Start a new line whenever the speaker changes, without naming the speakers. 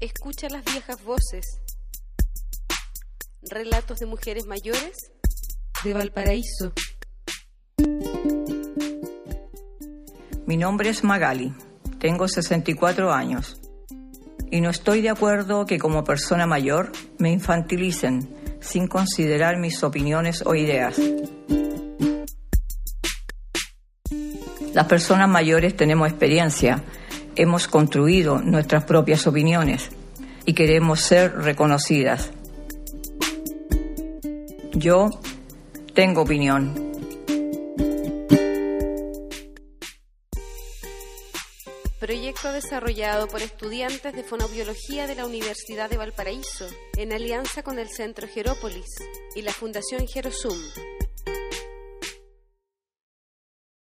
Escucha las viejas voces. Relatos de mujeres mayores de Valparaíso.
Mi nombre es Magali, tengo 64 años y no estoy de acuerdo que como persona mayor me infantilicen sin considerar mis opiniones o ideas. Las personas mayores tenemos experiencia, hemos construido nuestras propias opiniones y queremos ser reconocidas. Yo tengo opinión.
Proyecto desarrollado por estudiantes de fonobiología de la Universidad de Valparaíso en alianza con el Centro Gerópolis y la Fundación Gerosum.